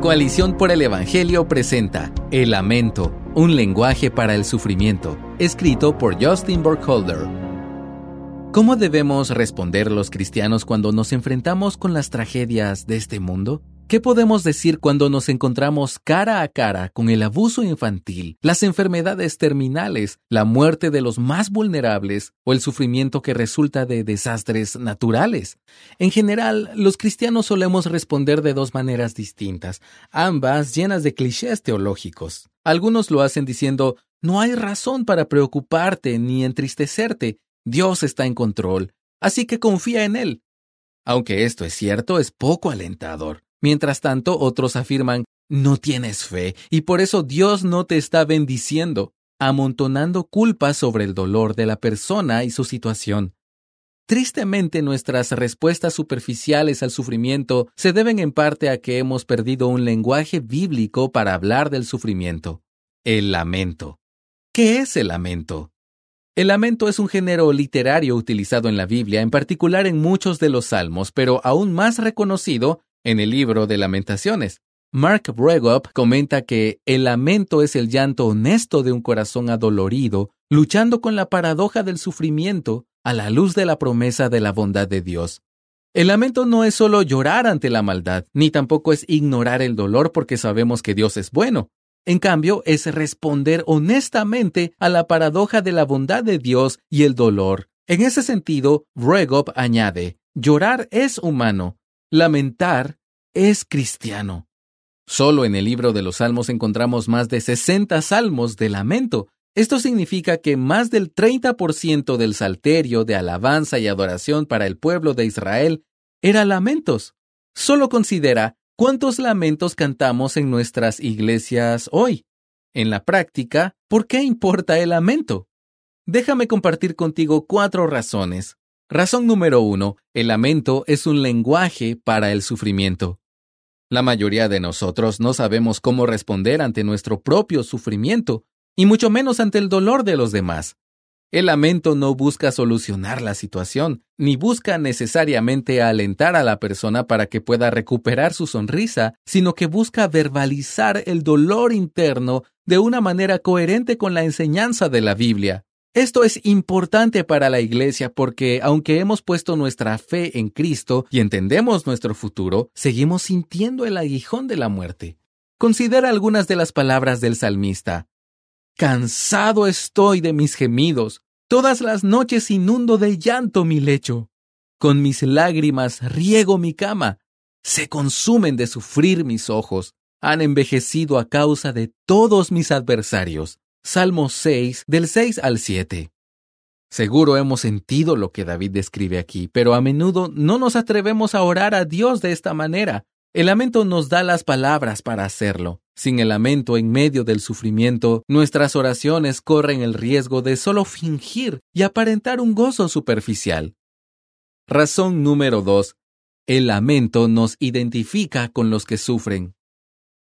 Coalición por el Evangelio presenta El Lamento, un lenguaje para el sufrimiento, escrito por Justin Burkholder. ¿Cómo debemos responder los cristianos cuando nos enfrentamos con las tragedias de este mundo? ¿Qué podemos decir cuando nos encontramos cara a cara con el abuso infantil, las enfermedades terminales, la muerte de los más vulnerables o el sufrimiento que resulta de desastres naturales? En general, los cristianos solemos responder de dos maneras distintas, ambas llenas de clichés teológicos. Algunos lo hacen diciendo, no hay razón para preocuparte ni entristecerte, Dios está en control, así que confía en Él. Aunque esto es cierto, es poco alentador. Mientras tanto, otros afirman, no tienes fe y por eso Dios no te está bendiciendo, amontonando culpas sobre el dolor de la persona y su situación. Tristemente nuestras respuestas superficiales al sufrimiento se deben en parte a que hemos perdido un lenguaje bíblico para hablar del sufrimiento. El lamento. ¿Qué es el lamento? El lamento es un género literario utilizado en la Biblia, en particular en muchos de los salmos, pero aún más reconocido en el libro de lamentaciones. Mark Bregop comenta que el lamento es el llanto honesto de un corazón adolorido, luchando con la paradoja del sufrimiento a la luz de la promesa de la bondad de Dios. El lamento no es solo llorar ante la maldad, ni tampoco es ignorar el dolor porque sabemos que Dios es bueno. En cambio, es responder honestamente a la paradoja de la bondad de Dios y el dolor. En ese sentido, Bregop añade, llorar es humano, lamentar es cristiano. Solo en el libro de los Salmos encontramos más de 60 salmos de lamento. Esto significa que más del 30% del salterio de alabanza y adoración para el pueblo de Israel era lamentos. Solo considera cuántos lamentos cantamos en nuestras iglesias hoy. En la práctica, ¿por qué importa el lamento? Déjame compartir contigo cuatro razones. Razón número uno, el lamento es un lenguaje para el sufrimiento. La mayoría de nosotros no sabemos cómo responder ante nuestro propio sufrimiento, y mucho menos ante el dolor de los demás. El lamento no busca solucionar la situación, ni busca necesariamente alentar a la persona para que pueda recuperar su sonrisa, sino que busca verbalizar el dolor interno de una manera coherente con la enseñanza de la Biblia. Esto es importante para la Iglesia porque aunque hemos puesto nuestra fe en Cristo y entendemos nuestro futuro, seguimos sintiendo el aguijón de la muerte. Considera algunas de las palabras del salmista. Cansado estoy de mis gemidos, todas las noches inundo de llanto mi lecho. Con mis lágrimas riego mi cama, se consumen de sufrir mis ojos, han envejecido a causa de todos mis adversarios. Salmo 6, del 6 al 7. Seguro hemos sentido lo que David describe aquí, pero a menudo no nos atrevemos a orar a Dios de esta manera. El lamento nos da las palabras para hacerlo. Sin el lamento en medio del sufrimiento, nuestras oraciones corren el riesgo de solo fingir y aparentar un gozo superficial. Razón número 2. El lamento nos identifica con los que sufren.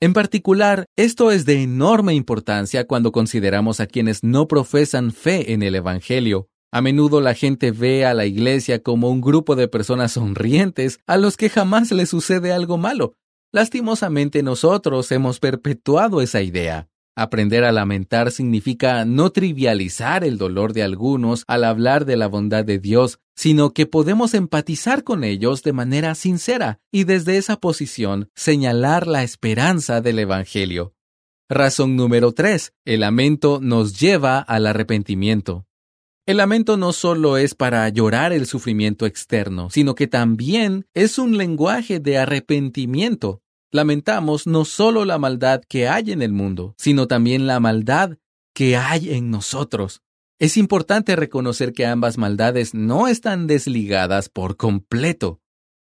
En particular, esto es de enorme importancia cuando consideramos a quienes no profesan fe en el Evangelio. A menudo la gente ve a la iglesia como un grupo de personas sonrientes a los que jamás les sucede algo malo. Lastimosamente nosotros hemos perpetuado esa idea. Aprender a lamentar significa no trivializar el dolor de algunos al hablar de la bondad de Dios, sino que podemos empatizar con ellos de manera sincera y desde esa posición señalar la esperanza del Evangelio. Razón número 3. El lamento nos lleva al arrepentimiento. El lamento no solo es para llorar el sufrimiento externo, sino que también es un lenguaje de arrepentimiento. Lamentamos no solo la maldad que hay en el mundo, sino también la maldad que hay en nosotros. Es importante reconocer que ambas maldades no están desligadas por completo.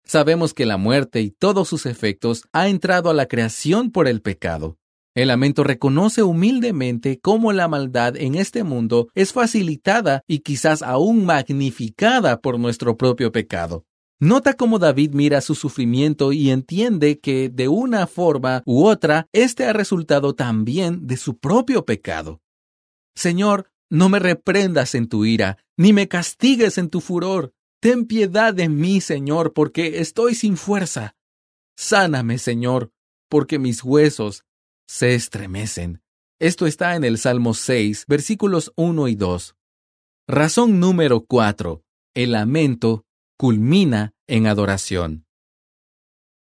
Sabemos que la muerte y todos sus efectos ha entrado a la creación por el pecado. El lamento reconoce humildemente cómo la maldad en este mundo es facilitada y quizás aún magnificada por nuestro propio pecado. Nota cómo David mira su sufrimiento y entiende que de una forma u otra éste ha resultado también de su propio pecado. Señor, no me reprendas en tu ira, ni me castigues en tu furor. Ten piedad de mí, Señor, porque estoy sin fuerza. Sáname, Señor, porque mis huesos se estremecen. Esto está en el Salmo 6, versículos 1 y 2. Razón número 4. El lamento culmina en adoración.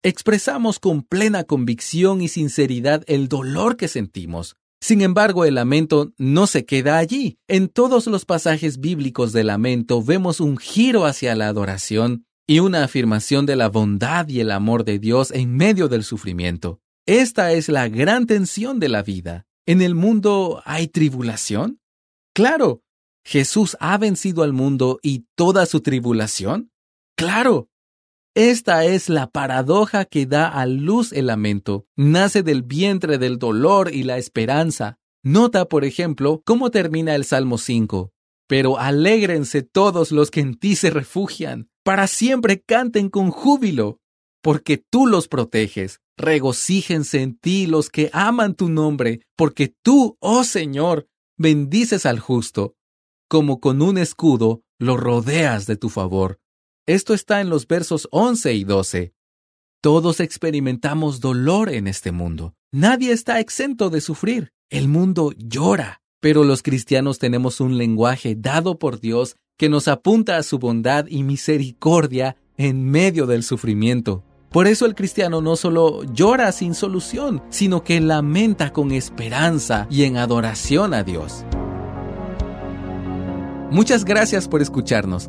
Expresamos con plena convicción y sinceridad el dolor que sentimos. Sin embargo, el lamento no se queda allí. En todos los pasajes bíblicos de lamento vemos un giro hacia la adoración y una afirmación de la bondad y el amor de Dios en medio del sufrimiento. Esta es la gran tensión de la vida. ¿En el mundo hay tribulación? Claro. ¿Jesús ha vencido al mundo y toda su tribulación? Claro. Esta es la paradoja que da a luz el lamento. Nace del vientre del dolor y la esperanza. Nota, por ejemplo, cómo termina el Salmo 5. Pero alégrense todos los que en ti se refugian. Para siempre canten con júbilo porque tú los proteges. Regocíjense en ti los que aman tu nombre, porque tú, oh Señor, bendices al justo, como con un escudo lo rodeas de tu favor. Esto está en los versos 11 y 12. Todos experimentamos dolor en este mundo. Nadie está exento de sufrir. El mundo llora, pero los cristianos tenemos un lenguaje dado por Dios que nos apunta a su bondad y misericordia en medio del sufrimiento. Por eso el cristiano no solo llora sin solución, sino que lamenta con esperanza y en adoración a Dios. Muchas gracias por escucharnos.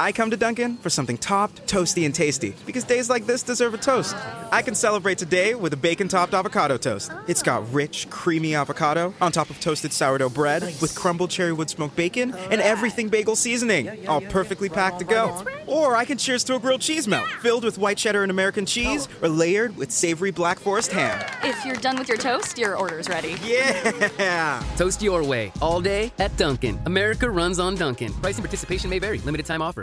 I come to Dunkin' for something topped, toasty, and tasty because days like this deserve a toast. I can celebrate today with a bacon topped avocado toast. It's got rich, creamy avocado on top of toasted sourdough bread with crumbled cherry wood smoked bacon and everything bagel seasoning, all perfectly packed to go. Or I can cheers to a grilled cheese melt filled with white cheddar and American cheese or layered with savory black forest ham. If you're done with your toast, your order's ready. Yeah! Toast your way all day at Dunkin'. America runs on Dunkin'. Price and participation may vary. Limited time offer.